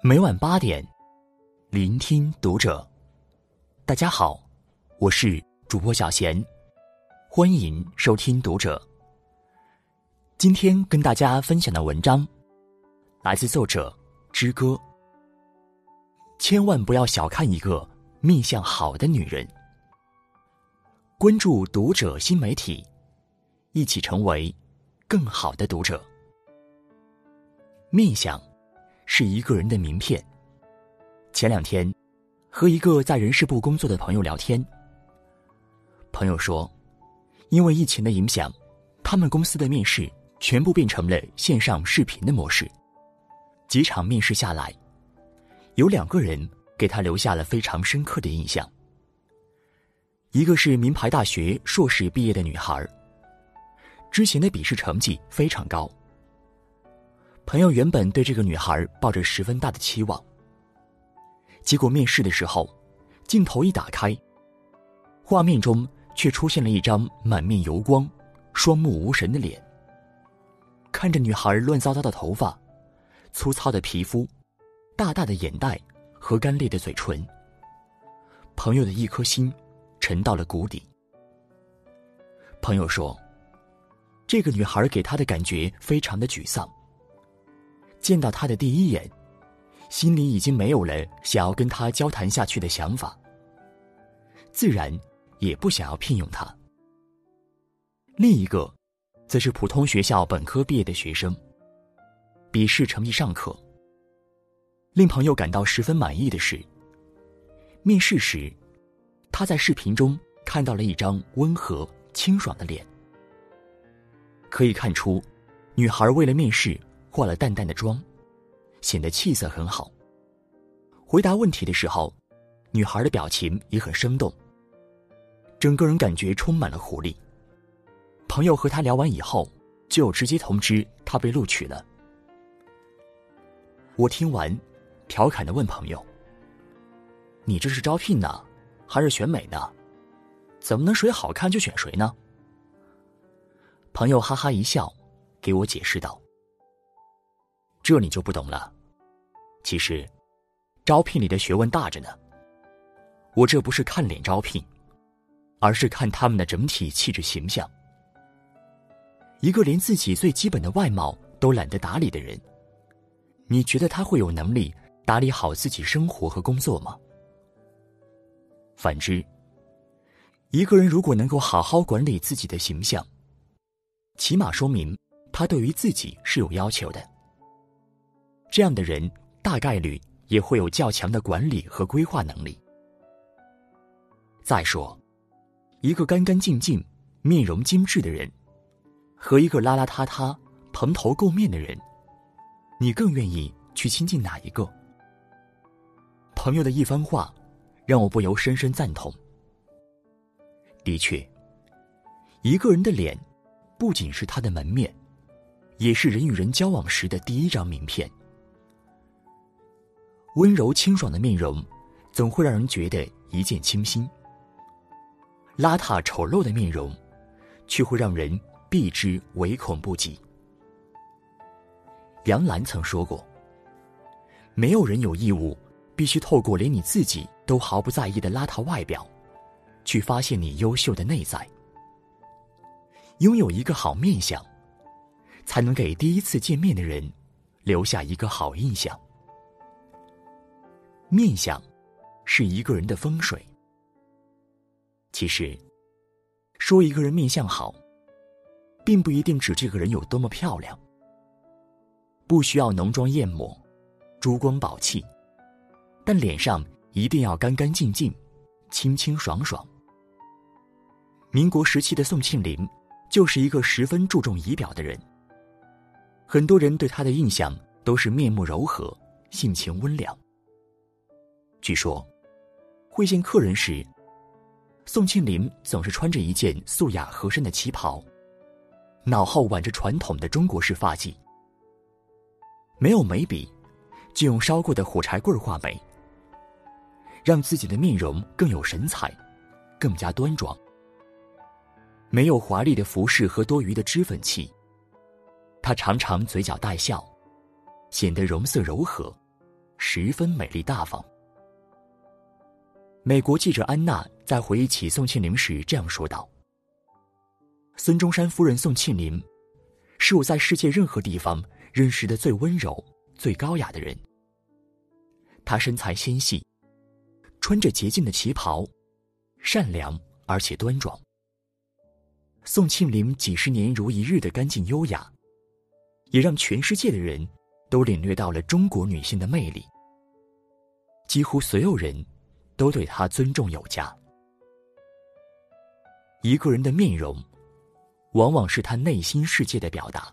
每晚八点，聆听读者。大家好，我是主播小贤，欢迎收听读者。今天跟大家分享的文章来自作者之歌。千万不要小看一个面相好的女人。关注读者新媒体，一起成为更好的读者。面相。是一个人的名片。前两天，和一个在人事部工作的朋友聊天，朋友说，因为疫情的影响，他们公司的面试全部变成了线上视频的模式。几场面试下来，有两个人给他留下了非常深刻的印象。一个是名牌大学硕士毕业的女孩，之前的笔试成绩非常高。朋友原本对这个女孩抱着十分大的期望，结果面试的时候，镜头一打开，画面中却出现了一张满面油光、双目无神的脸。看着女孩乱糟糟的头发、粗糙的皮肤、大大的眼袋和干裂的嘴唇，朋友的一颗心沉到了谷底。朋友说：“这个女孩给他的感觉非常的沮丧。”见到他的第一眼，心里已经没有了想要跟他交谈下去的想法，自然也不想要聘用他。另一个，则是普通学校本科毕业的学生，笔试成绩尚可。令朋友感到十分满意的是，面试时，他在视频中看到了一张温和清爽的脸，可以看出，女孩为了面试。化了淡淡的妆，显得气色很好。回答问题的时候，女孩的表情也很生动，整个人感觉充满了活力。朋友和她聊完以后，就直接通知她被录取了。我听完，调侃的问朋友：“你这是招聘呢，还是选美呢？怎么能谁好看就选谁呢？”朋友哈哈一笑，给我解释道。这你就不懂了。其实，招聘里的学问大着呢。我这不是看脸招聘，而是看他们的整体气质形象。一个连自己最基本的外貌都懒得打理的人，你觉得他会有能力打理好自己生活和工作吗？反之，一个人如果能够好好管理自己的形象，起码说明他对于自己是有要求的。这样的人大概率也会有较强的管理和规划能力。再说，一个干干净净、面容精致的人，和一个邋邋遢遢、蓬头垢面的人，你更愿意去亲近哪一个？朋友的一番话，让我不由深深赞同。的确，一个人的脸，不仅是他的门面，也是人与人交往时的第一张名片。温柔清爽的面容，总会让人觉得一见倾心；邋遢丑陋的面容，却会让人避之唯恐不及。杨澜曾说过：“没有人有义务必须透过连你自己都毫不在意的邋遢外表，去发现你优秀的内在。拥有一个好面相，才能给第一次见面的人留下一个好印象。”面相，是一个人的风水。其实，说一个人面相好，并不一定指这个人有多么漂亮，不需要浓妆艳抹、珠光宝气，但脸上一定要干干净净、清清爽爽。民国时期的宋庆龄，就是一个十分注重仪表的人。很多人对他的印象都是面目柔和、性情温良。据说，会见客人时，宋庆龄总是穿着一件素雅合身的旗袍，脑后挽着传统的中国式发髻。没有眉笔，就用烧过的火柴棍画眉，让自己的面容更有神采，更加端庄。没有华丽的服饰和多余的脂粉气，他常常嘴角带笑，显得容色柔和，十分美丽大方。美国记者安娜在回忆起宋庆龄时这样说道：“孙中山夫人宋庆龄，是我在世界任何地方认识的最温柔、最高雅的人。她身材纤细，穿着洁净的旗袍，善良而且端庄。宋庆龄几十年如一日的干净优雅，也让全世界的人都领略到了中国女性的魅力。几乎所有人。”都对他尊重有加。一个人的面容，往往是他内心世界的表达。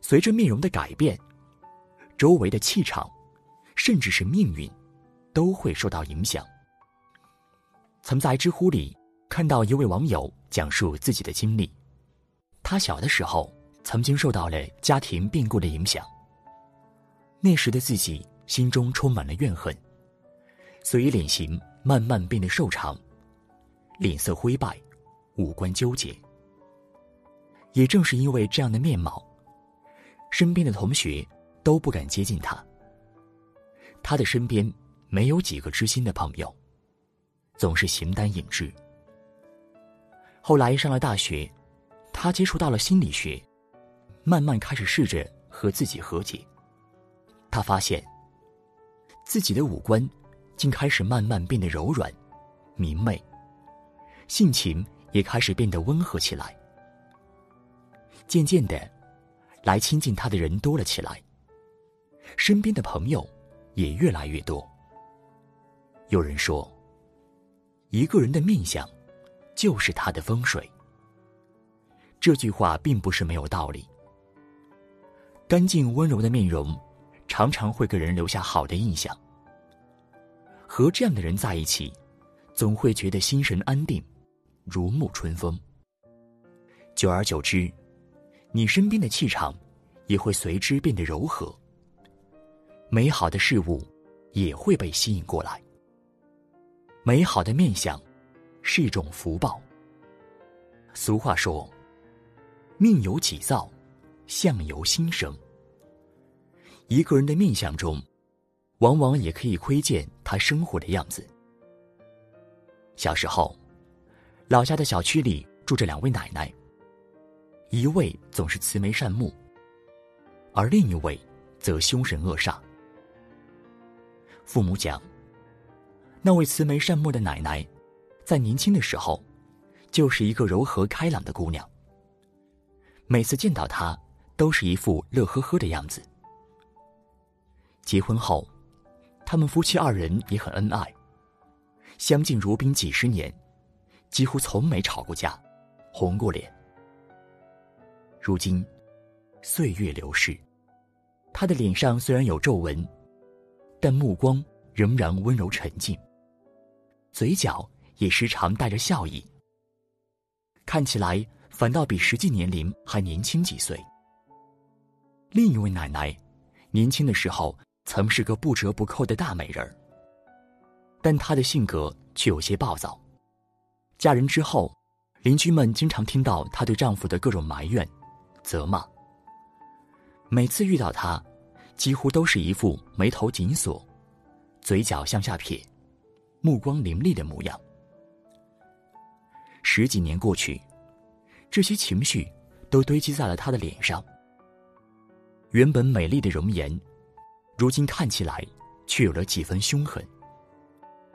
随着面容的改变，周围的气场，甚至是命运，都会受到影响。曾在知乎里看到一位网友讲述自己的经历，他小的时候曾经受到了家庭变故的影响，那时的自己心中充满了怨恨。所以脸型慢慢变得瘦长，脸色灰败，五官纠结。也正是因为这样的面貌，身边的同学都不敢接近他。他的身边没有几个知心的朋友，总是形单影只。后来上了大学，他接触到了心理学，慢慢开始试着和自己和解。他发现自己的五官。竟开始慢慢变得柔软、明媚，性情也开始变得温和起来。渐渐的，来亲近他的人多了起来，身边的朋友也越来越多。有人说，一个人的面相，就是他的风水。这句话并不是没有道理。干净温柔的面容，常常会给人留下好的印象。和这样的人在一起，总会觉得心神安定，如沐春风。久而久之，你身边的气场也会随之变得柔和，美好的事物也会被吸引过来。美好的面相是一种福报。俗话说：“命由己造，相由心生。”一个人的面相中。往往也可以窥见他生活的样子。小时候，老家的小区里住着两位奶奶，一位总是慈眉善目，而另一位则凶神恶煞。父母讲，那位慈眉善目的奶奶，在年轻的时候，就是一个柔和开朗的姑娘。每次见到她，都是一副乐呵呵的样子。结婚后。他们夫妻二人也很恩爱，相敬如宾几十年，几乎从没吵过架，红过脸。如今，岁月流逝，他的脸上虽然有皱纹，但目光仍然温柔沉静，嘴角也时常带着笑意，看起来反倒比实际年龄还年轻几岁。另一位奶奶，年轻的时候。曾是个不折不扣的大美人儿，但她的性格却有些暴躁。嫁人之后，邻居们经常听到她对丈夫的各种埋怨、责骂。每次遇到她，几乎都是一副眉头紧锁、嘴角向下撇、目光凌厉的模样。十几年过去，这些情绪都堆积在了她的脸上。原本美丽的容颜。如今看起来，却有了几分凶狠。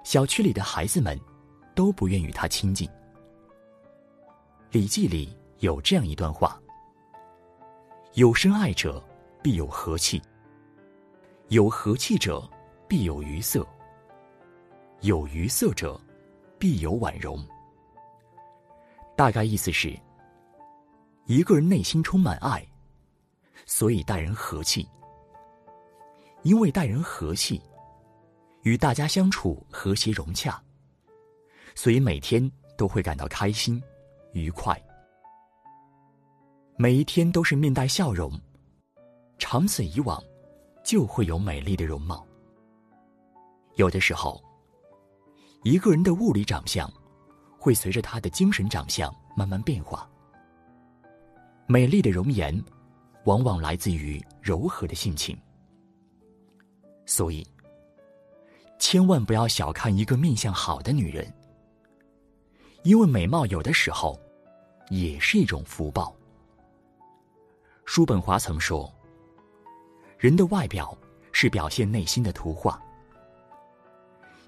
小区里的孩子们，都不愿与他亲近。《礼记》里有这样一段话：“有深爱者，必有和气；有和气者，必有愉色；有愉色者，必有婉容。”大概意思是，一个人内心充满爱，所以待人和气。因为待人和气，与大家相处和谐融洽，所以每天都会感到开心、愉快。每一天都是面带笑容，长此以往，就会有美丽的容貌。有的时候，一个人的物理长相，会随着他的精神长相慢慢变化。美丽的容颜，往往来自于柔和的性情。所以，千万不要小看一个面相好的女人，因为美貌有的时候也是一种福报。叔本华曾说：“人的外表是表现内心的图画，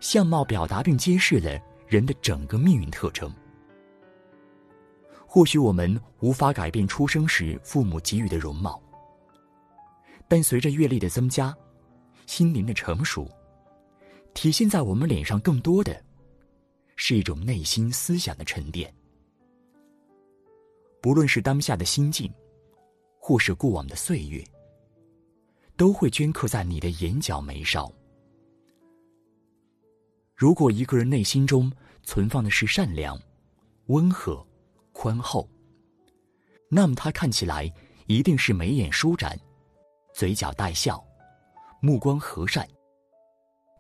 相貌表达并揭示了人的整个命运特征。”或许我们无法改变出生时父母给予的容貌，但随着阅历的增加，心灵的成熟，体现在我们脸上更多的，是一种内心思想的沉淀。不论是当下的心境，或是过往的岁月，都会镌刻在你的眼角眉梢。如果一个人内心中存放的是善良、温和，宽厚，那么他看起来一定是眉眼舒展，嘴角带笑，目光和善。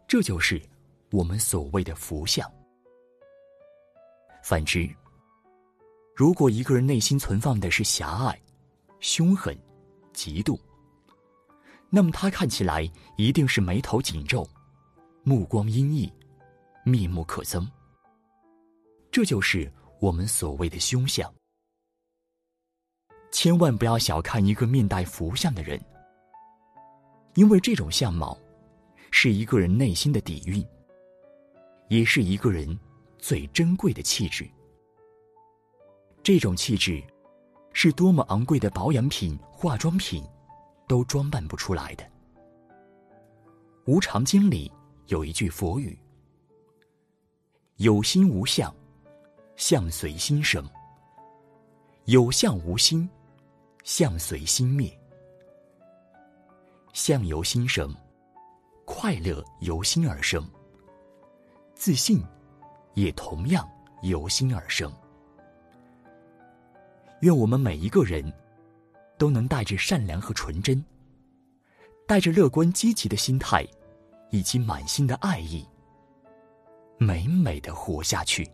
这就是我们所谓的福相。反之，如果一个人内心存放的是狭隘、凶狠、嫉妒，那么他看起来一定是眉头紧皱，目光阴翳，面目可憎。这就是。我们所谓的凶相，千万不要小看一个面带福相的人，因为这种相貌是一个人内心的底蕴，也是一个人最珍贵的气质。这种气质，是多么昂贵的保养品、化妆品都装扮不出来的。《无常经》里有一句佛语：“有心无相。”相随心生，有相无心，相随心灭。相由心生，快乐由心而生，自信也同样由心而生。愿我们每一个人都能带着善良和纯真，带着乐观积极的心态，以及满心的爱意，美美的活下去。